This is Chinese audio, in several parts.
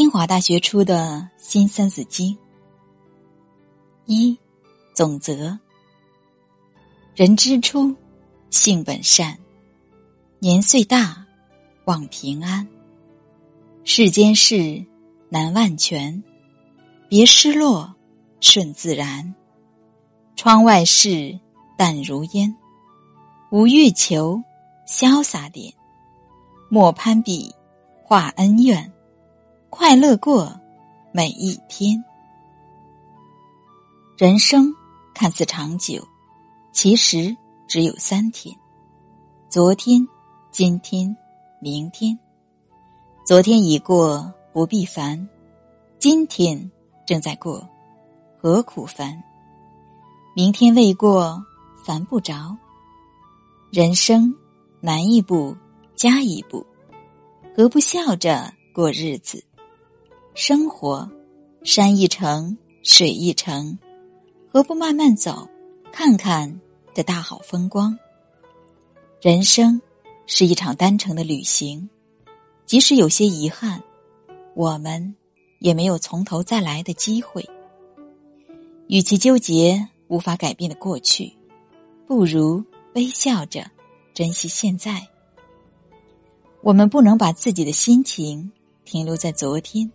清华大学出的新《三字经》一总则：人之初，性本善，年岁大，望平安。世间事难万全，别失落，顺自然。窗外事淡如烟，无欲求，潇洒点。莫攀比，化恩怨，快乐过每一天。人生看似长久，其实只有三天：昨天、今天、明天。昨天已过，不必烦；今天正在过，何苦烦？明天未过，烦不着。人生难一步。加一步，何不笑着过日子？生活山一程，水一程，何不慢慢走，看看这大好风光？人生是一场单程的旅行，即使有些遗憾，我们也没有从头再来的机会。与其纠结无法改变的过去，不如微笑着珍惜现在。我们不能把自己的心情停留在昨天，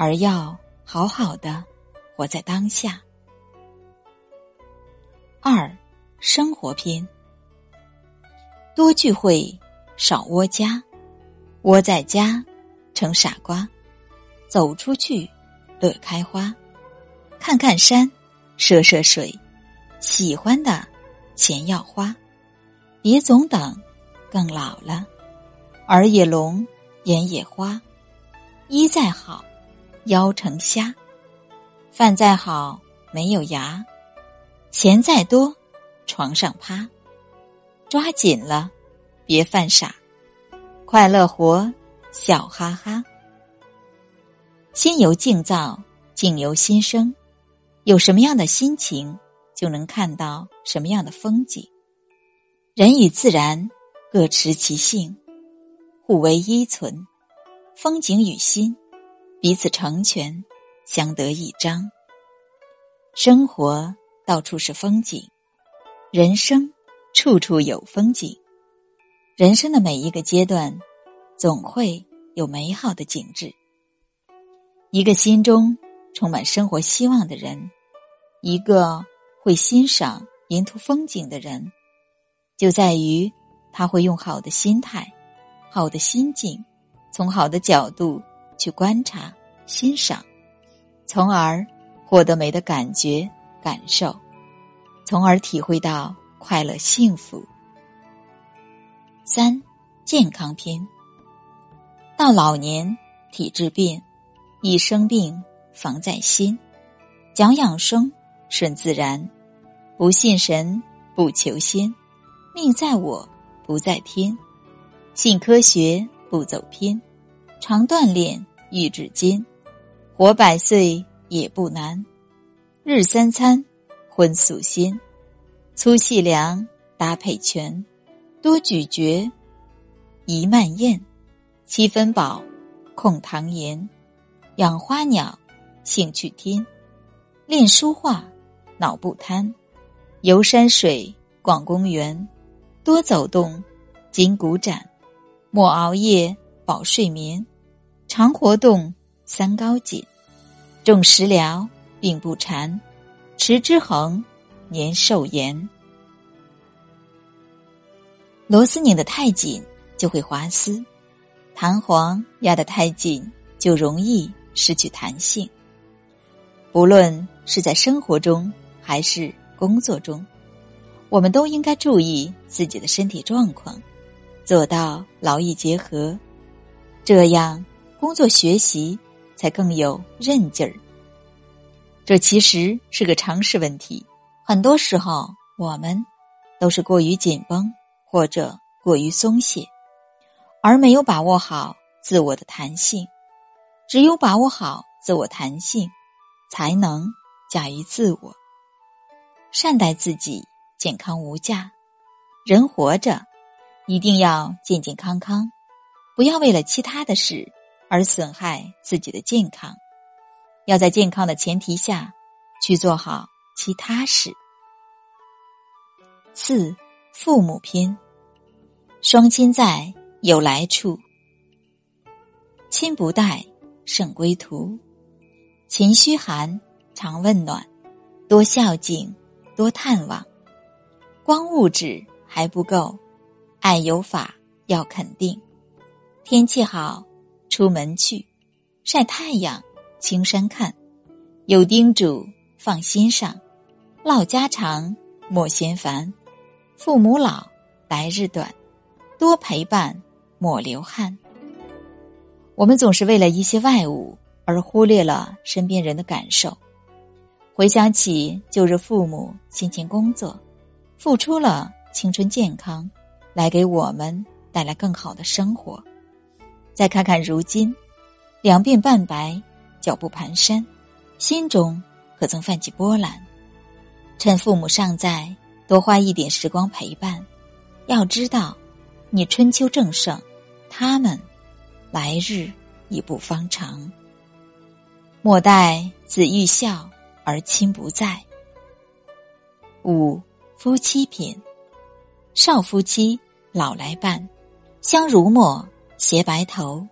而要好好的活在当下。二，生活篇：多聚会，少窝家；窝在家，成傻瓜；走出去，乐开花；看看山，涉涉水；喜欢的，钱要花；别总等，更老了。耳也聋，眼也花，衣再好，腰成虾；饭再好，没有牙；钱再多，床上趴。抓紧了，别犯傻；快乐活，笑哈哈。心由境造，境由心生。有什么样的心情，就能看到什么样的风景。人与自然各持其性。互为依存，风景与心彼此成全，相得益彰。生活到处是风景，人生处处有风景。人生的每一个阶段，总会有美好的景致。一个心中充满生活希望的人，一个会欣赏沿途风景的人，就在于他会用好的心态。好的心境，从好的角度去观察、欣赏，从而获得美的感觉、感受，从而体会到快乐、幸福。三、健康篇。到老年，体质变，一生病防在心，讲养生，顺自然，不信神，不求仙，命在我，不在天。信科学不走偏，常锻炼意志坚，活百岁也不难。日三餐荤素鲜，粗细粮搭配全，多咀嚼宜慢咽，七分饱控糖盐。养花鸟兴趣添，练书画脑不贪，游山水逛公园，多走动筋骨展。莫熬夜，保睡眠；常活动，三高紧；重食疗，病不缠；持之恒，年寿延。螺丝拧得太紧，就会滑丝；弹簧压得太紧，就容易失去弹性。不论是在生活中还是工作中，我们都应该注意自己的身体状况。做到劳逸结合，这样工作学习才更有韧劲儿。这其实是个常识问题。很多时候，我们都是过于紧绷或者过于松懈，而没有把握好自我的弹性。只有把握好自我弹性，才能驾驭自我，善待自己，健康无价。人活着。一定要健健康康，不要为了其他的事而损害自己的健康。要在健康的前提下去做好其他事。四、父母篇：双亲在，有来处；亲不待，胜归途。勤虚寒，常问暖；多孝敬，多探望。光物质还不够，爱有法要肯定。天气好，出门去晒太阳。青山看，有叮嘱放心上，唠家常莫嫌烦。父母老，来日短，多陪伴莫流汗。我们总是为了一些外物而忽略了身边人的感受。回想起旧日父母辛勤工作，付出了青春健康，来给我们带来更好的生活。再看看如今，两鬓半白。脚步蹒跚，心中可曾泛起波澜？趁父母尚在，多花一点时光陪伴。要知道，你春秋正盛，他们来日已不方长。莫待子欲孝而亲不在。五夫妻品，少夫妻老来伴，相濡沫携白头，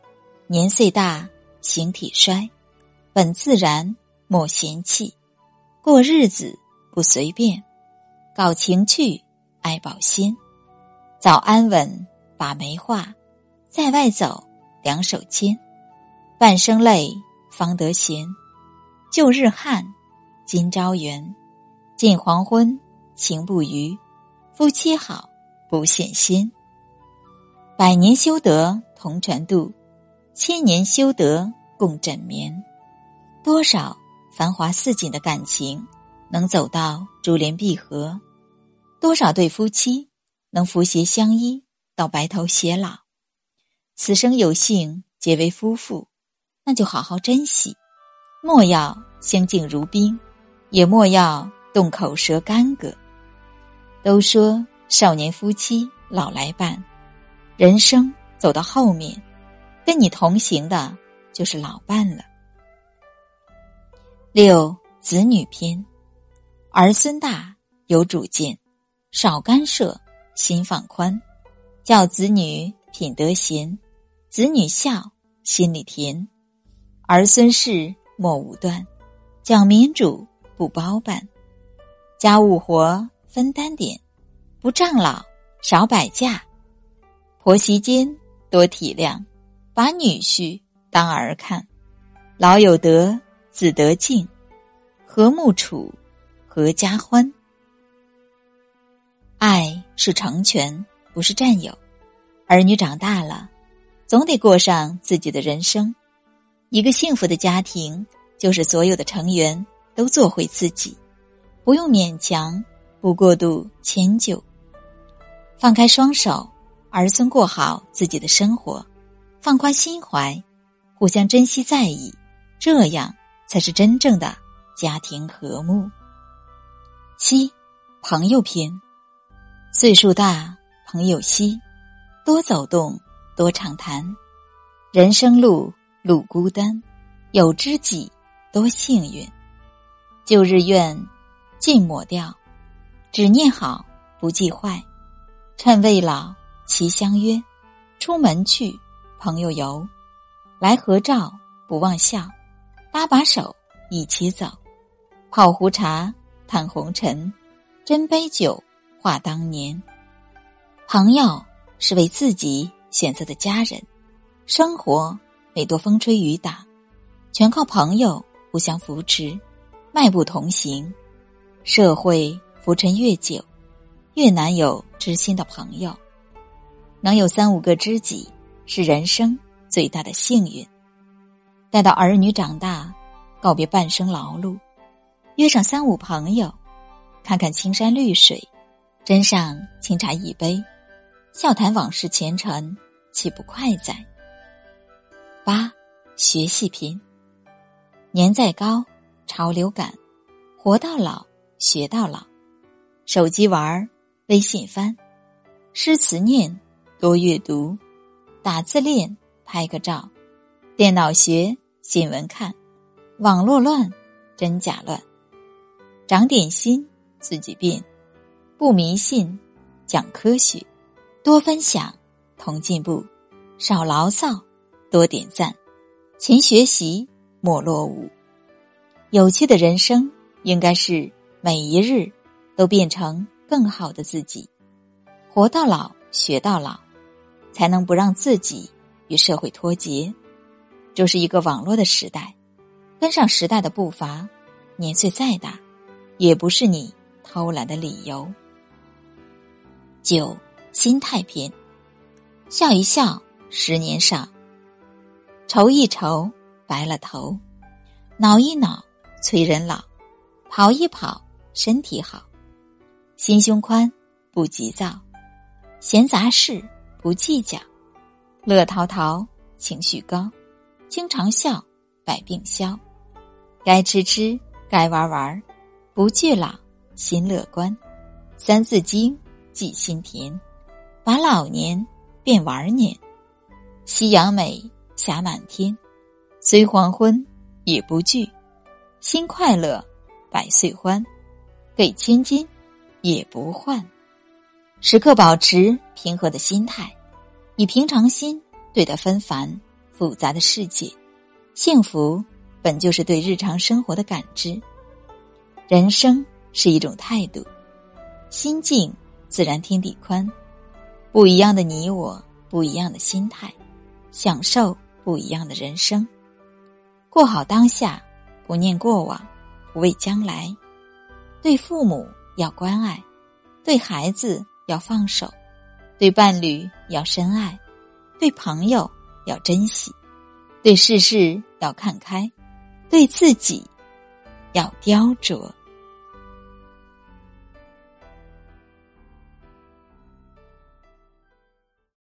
年岁大形体衰。本自然，莫嫌弃；过日子不随便，搞情趣，爱保鲜。早安稳，把眉画，在外走，两手牵。半生累，方得闲。旧日汉，今朝圆。近黄昏，情不渝。夫妻好，不羡仙。百年修得同船渡，千年修得共枕眠。多少繁华似锦的感情，能走到珠联璧合？多少对夫妻能福谐相依到白头偕老？此生有幸结为夫妇，那就好好珍惜，莫要相敬如宾，也莫要动口舌干戈。都说少年夫妻老来伴，人生走到后面，跟你同行的就是老伴了。六子女篇，儿孙大有主见，少干涉，心放宽，教子女品德贤，子女孝心里甜，儿孙事莫武断，讲民主不包办，家务活分担点，不仗老少摆架，婆媳间多体谅，把女婿当儿看，老有德。子得敬，和睦处，阖家欢。爱是成全，不是占有。儿女长大了，总得过上自己的人生。一个幸福的家庭，就是所有的成员都做回自己，不用勉强，不过度迁就。放开双手，儿孙过好自己的生活，放宽心怀，互相珍惜在意，这样。才是真正的家庭和睦。七，朋友篇，岁数大，朋友稀，多走动，多畅谈。人生路路孤单，有知己多幸运。旧日怨尽抹掉，只念好不记坏。趁未老其相约，出门去朋友游，来合照不忘笑。搭把手，一起走，泡壶茶，叹红尘，斟杯酒，话当年。朋友是为自己选择的家人，生活每多风吹雨打，全靠朋友互相扶持，迈步同行。社会浮沉越久，越难有知心的朋友。能有三五个知己，是人生最大的幸运。待到儿女长大，告别半生劳碌，约上三五朋友，看看青山绿水，斟上清茶一杯，笑谈往事前尘，岂不快哉？八学习篇，年再高，潮流感，活到老，学到老。手机玩，微信翻，诗词念，多阅读，打字练，拍个照。电脑学，新闻看，网络乱，真假乱。长点心，自己变，不迷信，讲科学，多分享，同进步，少牢骚，多点赞，勤学习，莫落伍。有趣的人生，应该是每一日都变成更好的自己，活到老，学到老，才能不让自己与社会脱节。这是一个网络的时代，跟上时代的步伐，年岁再大，也不是你偷懒的理由。九心态篇：笑一笑，十年少；愁一愁，白了头；恼一恼。催人老，跑一跑，身体好；心胸宽，不急躁；闲杂事不计较；乐淘淘，情绪高；经常笑，百病消；该吃吃，该玩玩，不惧老，心乐观。三字经，记心田，把老年变玩年。夕阳美，霞满天，虽黄昏，也不惧。心快乐，百岁欢；给千金，也不换。时刻保持平和的心态，以平常心对待纷繁复杂的世界。幸福本就是对日常生活的感知。人生是一种态度，心静自然天地宽。不一样的你我，不一样的心态，享受不一样的人生。过好当下。不念过往，不畏将来。对父母要关爱，对孩子要放手，对伴侣要深爱，对朋友要珍惜，对世事要看开，对自己要雕琢。